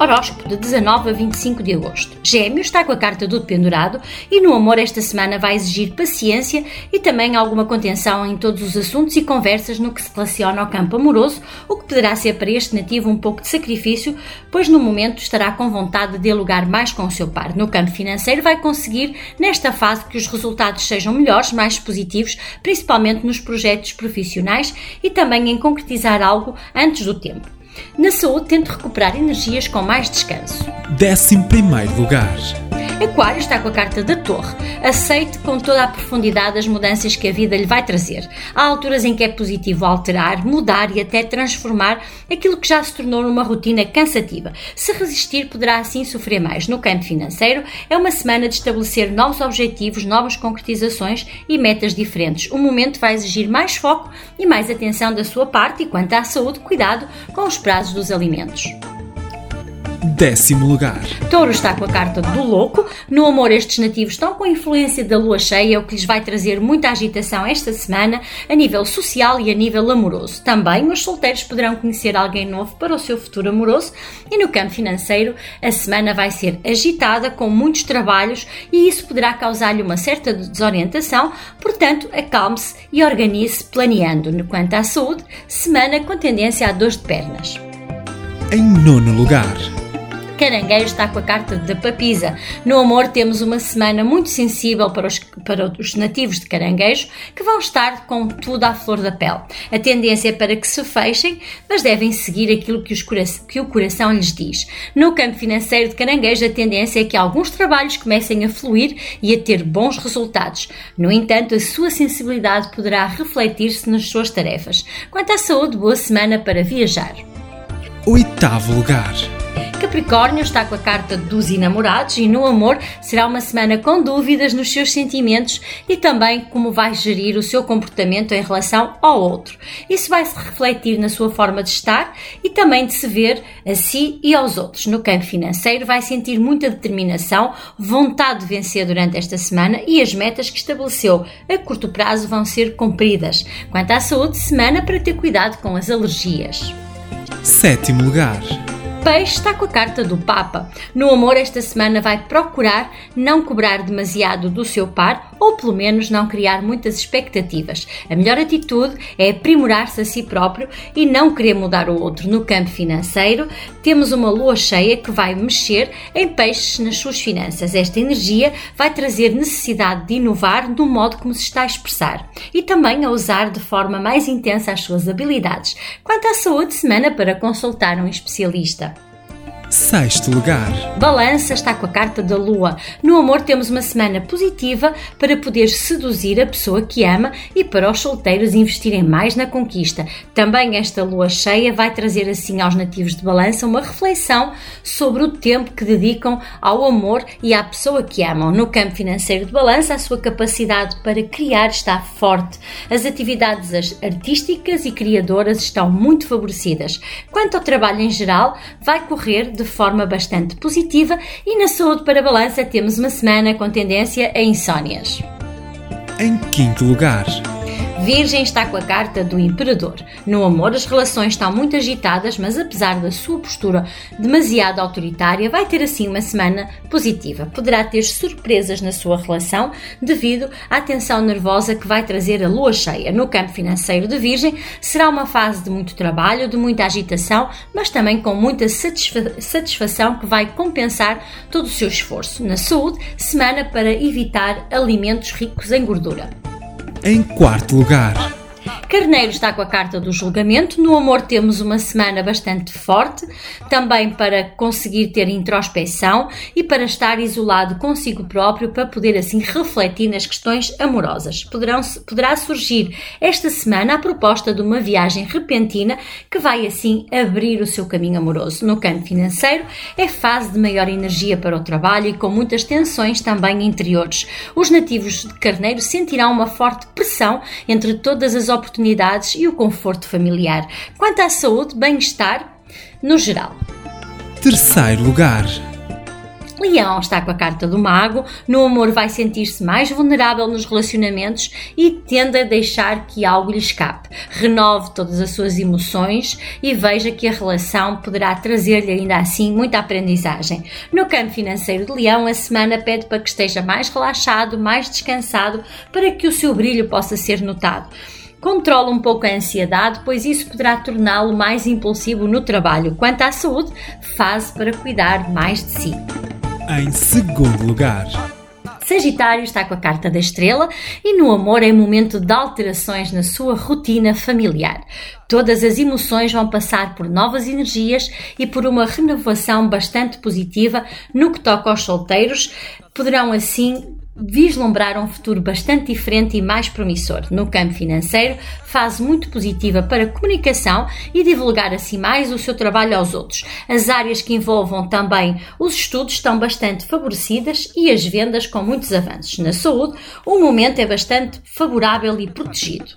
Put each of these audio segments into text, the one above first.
Horóscopo de 19 a 25 de agosto. Gêmeo está com a carta do pendurado e no amor esta semana vai exigir paciência e também alguma contenção em todos os assuntos e conversas no que se relaciona ao campo amoroso, o que poderá ser para este nativo um pouco de sacrifício, pois no momento estará com vontade de dialogar mais com o seu par. No campo financeiro vai conseguir nesta fase que os resultados sejam melhores, mais positivos, principalmente nos projetos profissionais e também em concretizar algo antes do tempo. Na saúde, tente recuperar energias com mais descanso. 11 primeiro lugar. Aquário está com a carta da Torre. Aceite com toda a profundidade as mudanças que a vida lhe vai trazer. Há alturas em que é positivo alterar, mudar e até transformar aquilo que já se tornou numa rotina cansativa. Se resistir, poderá assim sofrer mais. No campo financeiro, é uma semana de estabelecer novos objetivos, novas concretizações e metas diferentes. O momento vai exigir mais foco e mais atenção da sua parte e quanto à saúde, cuidado com os prazos dos alimentos décimo lugar. Touro está com a carta do louco. No amor, estes nativos estão com a influência da lua cheia, o que lhes vai trazer muita agitação esta semana, a nível social e a nível amoroso. Também os solteiros poderão conhecer alguém novo para o seu futuro amoroso e no campo financeiro, a semana vai ser agitada, com muitos trabalhos e isso poderá causar-lhe uma certa desorientação, portanto, acalme-se e organize planeando. Quanto à saúde, semana com tendência a dores de pernas. Em nono lugar. Caranguejo está com a carta da papisa. No amor temos uma semana muito sensível para os, para os nativos de Caranguejo, que vão estar com tudo à flor da pele. A tendência é para que se fechem, mas devem seguir aquilo que, os, que o coração lhes diz. No campo financeiro de Caranguejo, a tendência é que alguns trabalhos comecem a fluir e a ter bons resultados. No entanto, a sua sensibilidade poderá refletir-se nas suas tarefas. Quanto à saúde, boa semana para viajar. Oitavo lugar. Capricórnio está com a carta dos enamorados e no amor será uma semana com dúvidas nos seus sentimentos e também como vai gerir o seu comportamento em relação ao outro. Isso vai se refletir na sua forma de estar e também de se ver a si e aos outros. No campo financeiro vai sentir muita determinação, vontade de vencer durante esta semana e as metas que estabeleceu a curto prazo vão ser cumpridas. Quanto à saúde, semana para ter cuidado com as alergias. Sétimo lugar. Peixe está com a carta do Papa. No amor, esta semana vai procurar não cobrar demasiado do seu par ou pelo menos não criar muitas expectativas. A melhor atitude é aprimorar-se a si próprio e não querer mudar o outro. No campo financeiro, temos uma lua cheia que vai mexer em peixes nas suas finanças. Esta energia vai trazer necessidade de inovar no modo como se está a expressar e também a usar de forma mais intensa as suas habilidades. Quanto à saúde, semana para consultar um especialista. Sexto lugar. Balança está com a carta da Lua. No amor temos uma semana positiva para poder seduzir a pessoa que ama e para os solteiros investirem mais na conquista. Também esta lua cheia vai trazer assim aos nativos de Balança uma reflexão sobre o tempo que dedicam ao amor e à pessoa que amam. No campo financeiro de Balança, a sua capacidade para criar está forte. As atividades artísticas e criadoras estão muito favorecidas. Quanto ao trabalho em geral, vai correr de forma bastante positiva e na saúde para balança temos uma semana com tendência a insónias. Em quinto lugar, Virgem está com a carta do Imperador. No amor, as relações estão muito agitadas, mas apesar da sua postura demasiado autoritária, vai ter assim uma semana positiva. Poderá ter surpresas na sua relação devido à tensão nervosa que vai trazer a lua cheia. No campo financeiro de Virgem, será uma fase de muito trabalho, de muita agitação, mas também com muita satisfa satisfação que vai compensar todo o seu esforço. Na saúde, semana para evitar alimentos ricos em gordura. Em quarto lugar, Carneiro está com a carta do julgamento. No amor temos uma semana bastante forte, também para conseguir ter introspeção e para estar isolado consigo próprio para poder assim refletir nas questões amorosas. Poderão, poderá surgir esta semana a proposta de uma viagem repentina que vai assim abrir o seu caminho amoroso. No campo financeiro é fase de maior energia para o trabalho e com muitas tensões também interiores. Os nativos de Carneiro sentirão uma forte pressão entre todas as oportunidades e o conforto familiar. Quanto à saúde, bem-estar, no geral. Terceiro lugar. Leão está com a carta do mago, no amor vai sentir-se mais vulnerável nos relacionamentos e tende a deixar que algo lhe escape. Renove todas as suas emoções e veja que a relação poderá trazer-lhe ainda assim muita aprendizagem. No campo financeiro de Leão, a semana pede para que esteja mais relaxado, mais descansado, para que o seu brilho possa ser notado. Controla um pouco a ansiedade, pois isso poderá torná-lo mais impulsivo no trabalho. Quanto à saúde, fase para cuidar mais de si. Em segundo lugar. Sagitário está com a carta da estrela e no amor é momento de alterações na sua rotina familiar. Todas as emoções vão passar por novas energias e por uma renovação bastante positiva no que toca aos solteiros. Poderão assim vislumbrar um futuro bastante diferente e mais promissor. No campo financeiro, fase muito positiva para comunicação e divulgar assim mais o seu trabalho aos outros. As áreas que envolvam também os estudos estão bastante favorecidas e as vendas com muitos avanços. Na saúde, o momento é bastante favorável e protegido.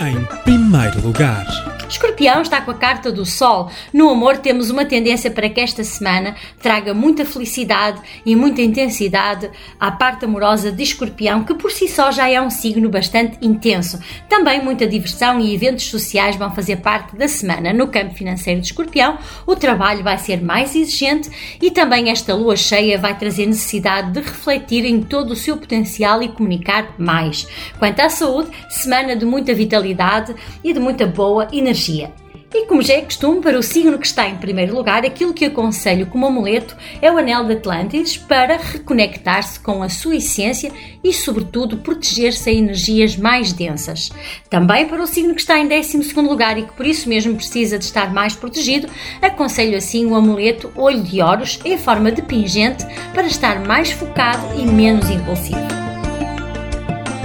Em primeiro lugar. Escorpião está com a carta do Sol. No amor, temos uma tendência para que esta semana traga muita felicidade e muita intensidade à parte amorosa de Escorpião, que por si só já é um signo bastante intenso. Também muita diversão e eventos sociais vão fazer parte da semana. No campo financeiro de Escorpião, o trabalho vai ser mais exigente e também esta lua cheia vai trazer necessidade de refletir em todo o seu potencial e comunicar mais. Quanto à saúde, semana de muita vitalidade e de muita boa energia. E como já é costume, para o signo que está em primeiro lugar, aquilo que aconselho como amuleto é o Anel de Atlântides para reconectar-se com a sua essência e, sobretudo, proteger-se a energias mais densas. Também para o signo que está em 12 lugar e que por isso mesmo precisa de estar mais protegido, aconselho assim o amuleto Olho de Horus em forma de pingente para estar mais focado e menos impulsivo.